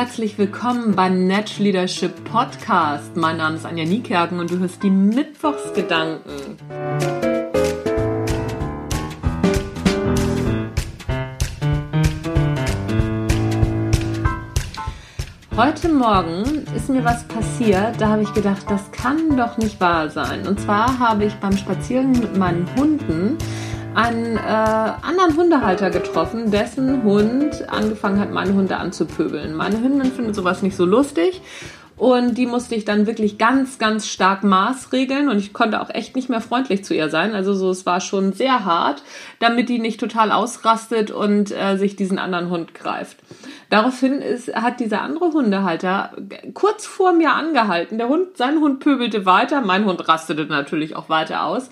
herzlich willkommen beim Natch Leadership Podcast. Mein Name ist Anja Niekerken und du hörst die Mittwochsgedanken. Heute Morgen ist mir was passiert, da habe ich gedacht, das kann doch nicht wahr sein. Und zwar habe ich beim Spazieren mit meinen Hunden einen äh, anderen Hundehalter getroffen, dessen Hund angefangen hat, meine Hunde anzupöbeln. Meine Hündin findet sowas nicht so lustig und die musste ich dann wirklich ganz, ganz stark maßregeln und ich konnte auch echt nicht mehr freundlich zu ihr sein. Also so, es war schon sehr hart, damit die nicht total ausrastet und äh, sich diesen anderen Hund greift. Daraufhin ist, hat dieser andere Hundehalter kurz vor mir angehalten. Der Hund, sein Hund pöbelte weiter, mein Hund rastete natürlich auch weiter aus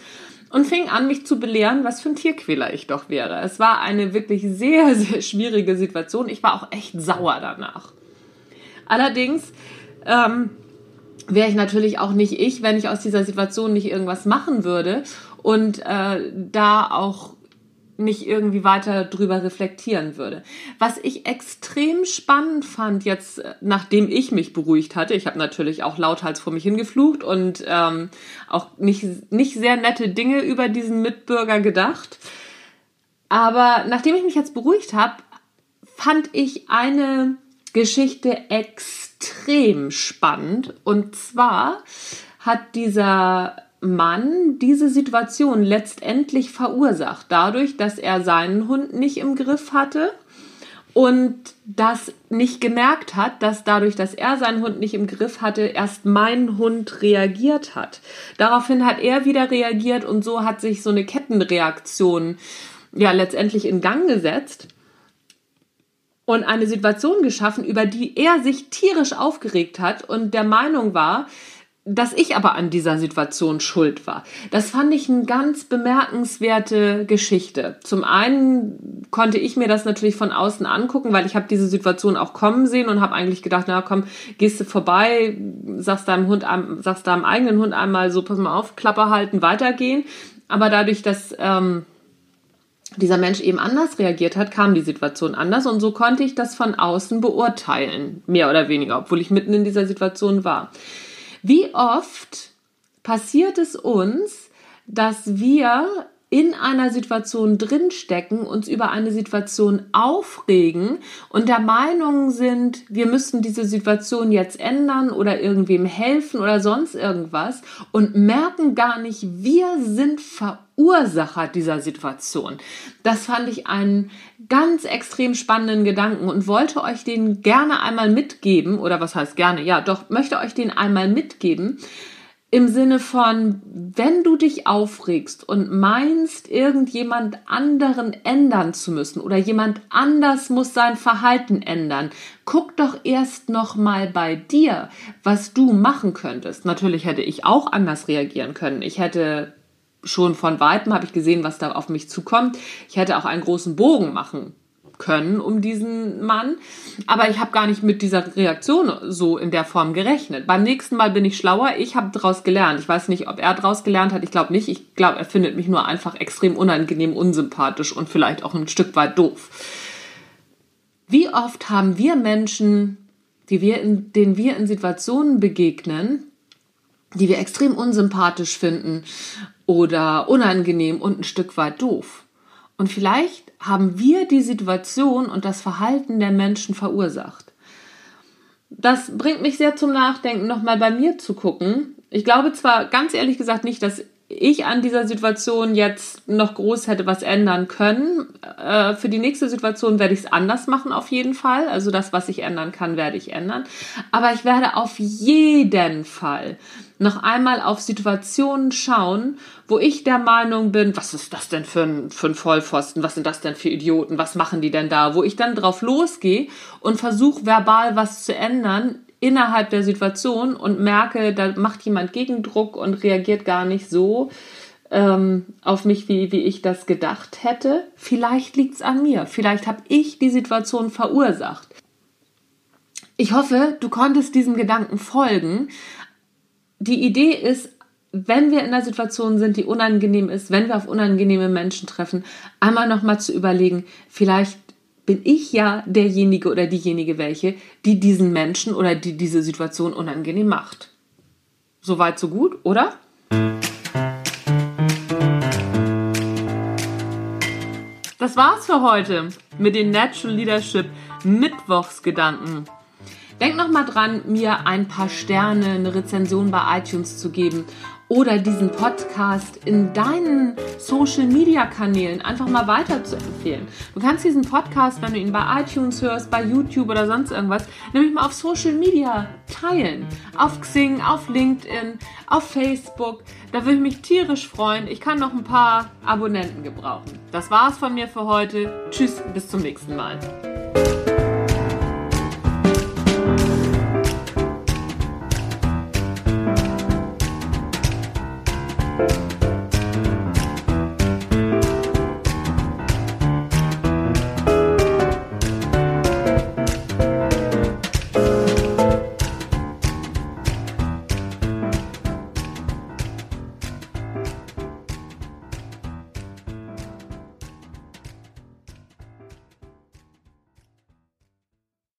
und fing an, mich zu belehren, was für ein Tierquäler ich doch wäre. Es war eine wirklich sehr, sehr schwierige Situation. Ich war auch echt sauer danach. Allerdings ähm, wäre ich natürlich auch nicht ich, wenn ich aus dieser Situation nicht irgendwas machen würde und äh, da auch nicht irgendwie weiter drüber reflektieren würde. Was ich extrem spannend fand jetzt, äh, nachdem ich mich beruhigt hatte, ich habe natürlich auch lauthals vor mich hingeflucht und ähm, auch nicht, nicht sehr nette Dinge über diesen Mitbürger gedacht. Aber nachdem ich mich jetzt beruhigt habe, fand ich eine Geschichte extrem spannend. Und zwar hat dieser Mann diese Situation letztendlich verursacht, dadurch, dass er seinen Hund nicht im Griff hatte und das nicht gemerkt hat, dass dadurch, dass er seinen Hund nicht im Griff hatte, erst mein Hund reagiert hat. Daraufhin hat er wieder reagiert und so hat sich so eine Kettenreaktion ja letztendlich in Gang gesetzt und eine Situation geschaffen, über die er sich tierisch aufgeregt hat und der Meinung war, dass ich aber an dieser Situation schuld war. Das fand ich eine ganz bemerkenswerte Geschichte. Zum einen konnte ich mir das natürlich von außen angucken, weil ich habe diese Situation auch kommen sehen und habe eigentlich gedacht, na komm, gehst du vorbei, sagst deinem Hund, sagst deinem eigenen Hund einmal so, pass mal auf, Klappe halten, weitergehen. Aber dadurch, dass ähm, dieser Mensch eben anders reagiert hat, kam die Situation anders und so konnte ich das von außen beurteilen, mehr oder weniger, obwohl ich mitten in dieser Situation war. Wie oft passiert es uns, dass wir in einer Situation drinstecken, uns über eine Situation aufregen und der Meinung sind, wir müssten diese Situation jetzt ändern oder irgendwem helfen oder sonst irgendwas und merken gar nicht, wir sind Verursacher dieser Situation. Das fand ich einen ganz extrem spannenden Gedanken und wollte euch den gerne einmal mitgeben oder was heißt gerne? Ja, doch möchte euch den einmal mitgeben im Sinne von, wenn du dich aufregst und meinst, irgendjemand anderen ändern zu müssen oder jemand anders muss sein Verhalten ändern, guck doch erst noch mal bei dir, was du machen könntest. Natürlich hätte ich auch anders reagieren können. Ich hätte schon von weitem habe ich gesehen, was da auf mich zukommt. Ich hätte auch einen großen Bogen machen können um diesen Mann. Aber ich habe gar nicht mit dieser Reaktion so in der Form gerechnet. Beim nächsten Mal bin ich schlauer. Ich habe daraus gelernt. Ich weiß nicht, ob er daraus gelernt hat. Ich glaube nicht. Ich glaube, er findet mich nur einfach extrem unangenehm, unsympathisch und vielleicht auch ein Stück weit doof. Wie oft haben wir Menschen, die wir in, denen wir in Situationen begegnen, die wir extrem unsympathisch finden oder unangenehm und ein Stück weit doof? Und vielleicht haben wir die Situation und das Verhalten der Menschen verursacht. Das bringt mich sehr zum Nachdenken, nochmal bei mir zu gucken. Ich glaube zwar ganz ehrlich gesagt nicht, dass ich an dieser Situation jetzt noch groß hätte was ändern können. Äh, für die nächste Situation werde ich es anders machen, auf jeden Fall. Also das, was ich ändern kann, werde ich ändern. Aber ich werde auf jeden Fall noch einmal auf Situationen schauen, wo ich der Meinung bin, was ist das denn für ein, für ein Vollpfosten, was sind das denn für Idioten, was machen die denn da, wo ich dann drauf losgehe und versuche verbal was zu ändern innerhalb der Situation und merke, da macht jemand Gegendruck und reagiert gar nicht so ähm, auf mich, wie, wie ich das gedacht hätte. Vielleicht liegt es an mir, vielleicht habe ich die Situation verursacht. Ich hoffe, du konntest diesem Gedanken folgen, die Idee ist, wenn wir in einer Situation sind, die unangenehm ist, wenn wir auf unangenehme Menschen treffen, einmal nochmal zu überlegen, vielleicht bin ich ja derjenige oder diejenige welche, die diesen Menschen oder die diese Situation unangenehm macht. Soweit, so gut, oder? Das war's für heute mit den Natural Leadership Mittwochsgedanken. Denk noch mal dran, mir ein paar Sterne, eine Rezension bei iTunes zu geben oder diesen Podcast in deinen Social Media Kanälen einfach mal weiter zu empfehlen. Du kannst diesen Podcast, wenn du ihn bei iTunes hörst, bei YouTube oder sonst irgendwas, nämlich mal auf Social Media teilen. Auf Xing, auf LinkedIn, auf Facebook. Da würde ich mich tierisch freuen. Ich kann noch ein paar Abonnenten gebrauchen. Das war's von mir für heute. Tschüss, bis zum nächsten Mal. Bye.